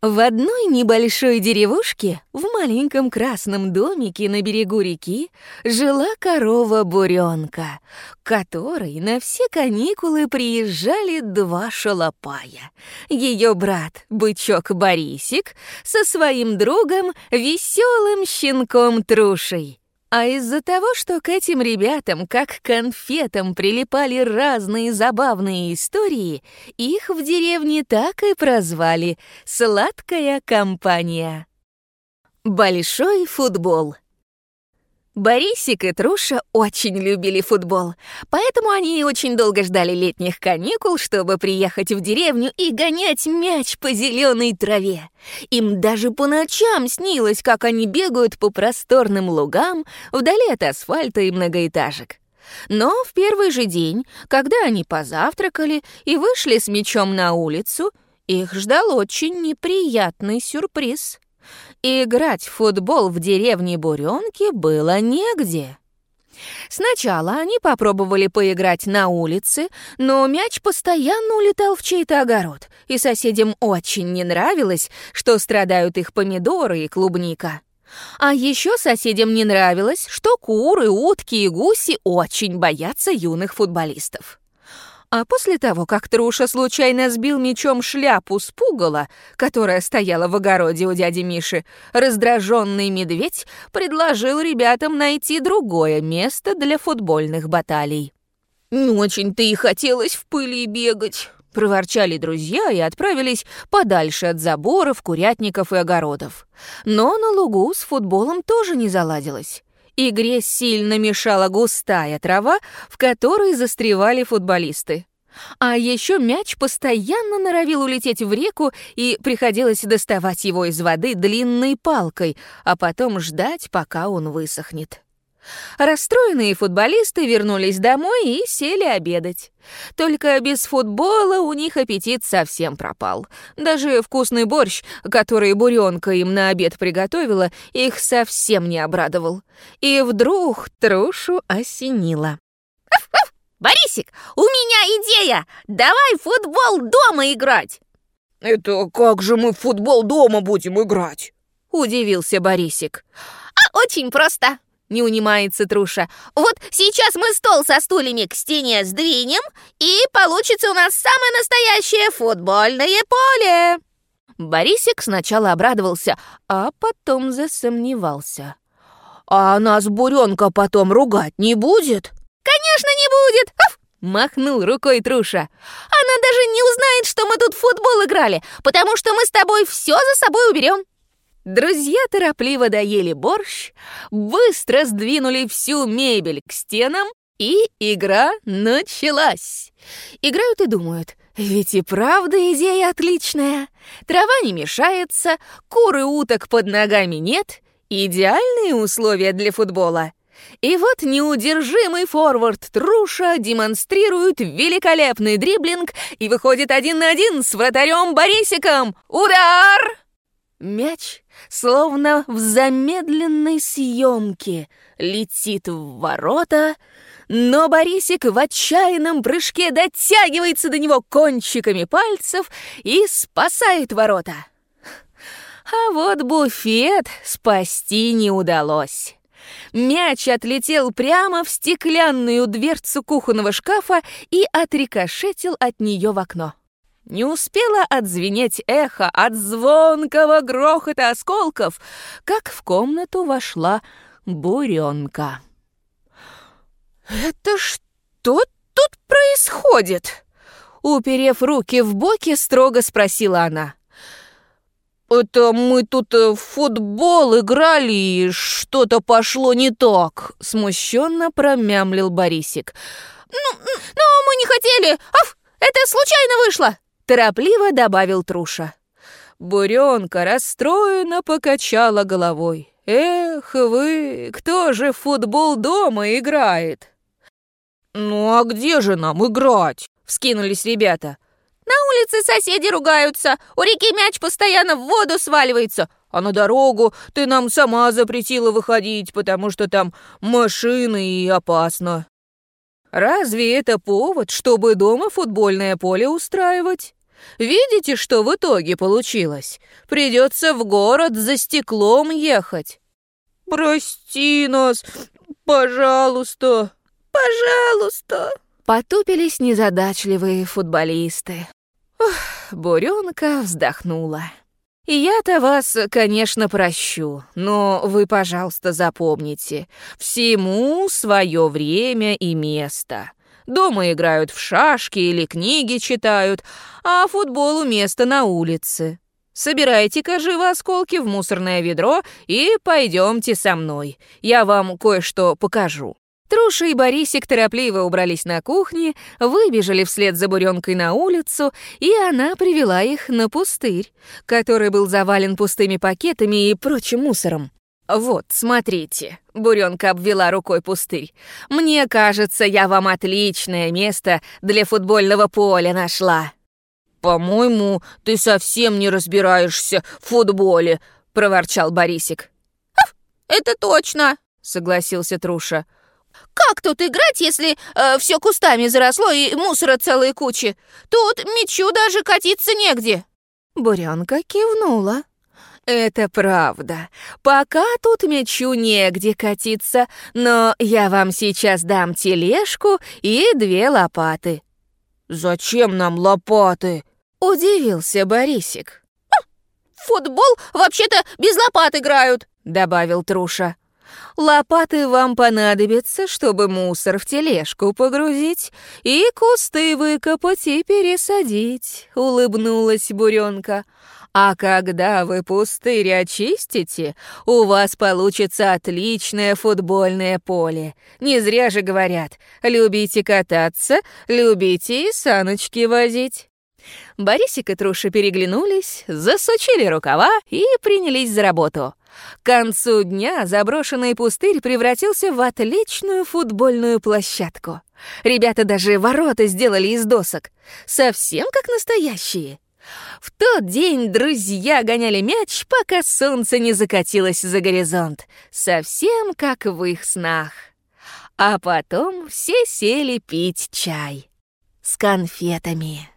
В одной небольшой деревушке, в маленьком красном домике на берегу реки, жила корова-буренка, которой на все каникулы приезжали два шалопая. Ее брат, бычок Борисик, со своим другом, веселым щенком Трушей. А из-за того, что к этим ребятам, как конфетам, прилипали разные забавные истории, их в деревне так и прозвали «Сладкая компания». Большой футбол — Борисик и Труша очень любили футбол, поэтому они очень долго ждали летних каникул, чтобы приехать в деревню и гонять мяч по зеленой траве. Им даже по ночам снилось, как они бегают по просторным лугам вдали от асфальта и многоэтажек. Но в первый же день, когда они позавтракали и вышли с мячом на улицу, их ждал очень неприятный сюрприз — играть в футбол в деревне Буренки было негде. Сначала они попробовали поиграть на улице, но мяч постоянно улетал в чей-то огород, и соседям очень не нравилось, что страдают их помидоры и клубника. А еще соседям не нравилось, что куры, утки и гуси очень боятся юных футболистов. А после того, как Труша случайно сбил мечом шляпу с пугала, которая стояла в огороде у дяди Миши, раздраженный медведь предложил ребятам найти другое место для футбольных баталий. «Не очень-то и хотелось в пыли бегать», — проворчали друзья и отправились подальше от заборов, курятников и огородов. Но на лугу с футболом тоже не заладилось. Игре сильно мешала густая трава, в которой застревали футболисты. А еще мяч постоянно норовил улететь в реку, и приходилось доставать его из воды длинной палкой, а потом ждать, пока он высохнет. Расстроенные футболисты вернулись домой и сели обедать. Только без футбола у них аппетит совсем пропал. Даже вкусный борщ, который буренка им на обед приготовила, их совсем не обрадовал. И вдруг Трушу осенило. «Борисик, у меня идея! Давай футбол дома играть!» «Это как же мы в футбол дома будем играть?» — удивился Борисик. «А очень просто!» Не унимается Труша. «Вот сейчас мы стол со стульями к стене сдвинем, и получится у нас самое настоящее футбольное поле!» Борисик сначала обрадовался, а потом засомневался. «А нас Буренка потом ругать не будет?» «Конечно не будет!» Махнул рукой Труша. «Она даже не узнает, что мы тут в футбол играли, потому что мы с тобой все за собой уберем!» Друзья торопливо доели борщ, быстро сдвинули всю мебель к стенам, и игра началась. Играют и думают, ведь и правда идея отличная. Трава не мешается, куры уток под ногами нет, идеальные условия для футбола. И вот неудержимый форвард Труша демонстрирует великолепный дриблинг и выходит один на один с вратарем Борисиком. Удар! Мяч, словно в замедленной съемке, летит в ворота, но Борисик в отчаянном прыжке дотягивается до него кончиками пальцев и спасает ворота. А вот буфет спасти не удалось. Мяч отлетел прямо в стеклянную дверцу кухонного шкафа и отрикошетил от нее в окно. Не успело отзвенеть эхо от звонкого грохота осколков, как в комнату вошла буренка. «Это что тут происходит?» Уперев руки в боки, строго спросила она. «Это мы тут э, в футбол играли, и что-то пошло не так», — смущенно промямлил Борисик. «Ну, ну мы не хотели! Аф, это случайно вышло!» Торопливо добавил Труша. Буренка расстроенно покачала головой. «Эх вы, кто же в футбол дома играет?» «Ну а где же нам играть?» — вскинулись ребята. «На улице соседи ругаются, у реки мяч постоянно в воду сваливается, а на дорогу ты нам сама запретила выходить, потому что там машины и опасно». «Разве это повод, чтобы дома футбольное поле устраивать?» Видите, что в итоге получилось? Придется в город за стеклом ехать. Прости нас, пожалуйста, пожалуйста. Потупились незадачливые футболисты. Ух, Буренка вздохнула. Я-то вас, конечно, прощу, но вы, пожалуйста, запомните, всему свое время и место. Дома играют в шашки или книги читают, а футболу место на улице. Собирайте-ка живо осколки в мусорное ведро и пойдемте со мной. Я вам кое-что покажу. Труша и Борисик торопливо убрались на кухне, выбежали вслед за буренкой на улицу, и она привела их на пустырь, который был завален пустыми пакетами и прочим мусором. «Вот, смотрите», — Буренка обвела рукой пустырь. «Мне кажется, я вам отличное место для футбольного поля нашла». «По-моему, ты совсем не разбираешься в футболе», — проворчал Борисик. «Это точно», — согласился Труша. Как тут играть, если э, все кустами заросло и мусора целые кучи? Тут мячу даже катиться негде. Буренка кивнула. Это правда. Пока тут мячу негде катиться, но я вам сейчас дам тележку и две лопаты. Зачем нам лопаты? Удивился Борисик. Футбол вообще-то без лопат играют, добавил Труша. Лопаты вам понадобятся, чтобы мусор в тележку погрузить и кусты выкопать и пересадить», — улыбнулась Буренка. «А когда вы пустырь очистите, у вас получится отличное футбольное поле. Не зря же говорят, любите кататься, любите и саночки возить». Борисик и Труша переглянулись, засучили рукава и принялись за работу. К концу дня заброшенный пустырь превратился в отличную футбольную площадку. Ребята даже ворота сделали из досок. Совсем как настоящие. В тот день друзья гоняли мяч, пока солнце не закатилось за горизонт. Совсем как в их снах. А потом все сели пить чай с конфетами.